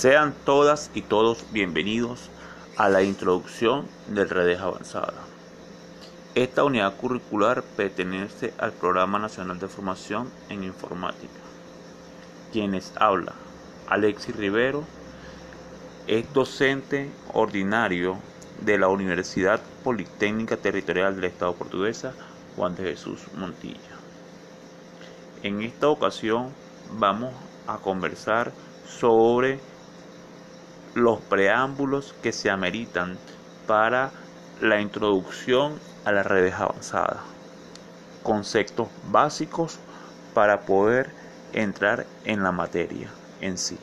Sean todas y todos bienvenidos a la introducción del Redes Avanzada. Esta unidad curricular pertenece al Programa Nacional de Formación en Informática. Quienes habla, Alexis Rivero, es docente ordinario de la Universidad Politécnica Territorial del Estado Portuguesa, Juan de Jesús Montilla. En esta ocasión vamos a conversar sobre los preámbulos que se ameritan para la introducción a las redes avanzadas, conceptos básicos para poder entrar en la materia en sí.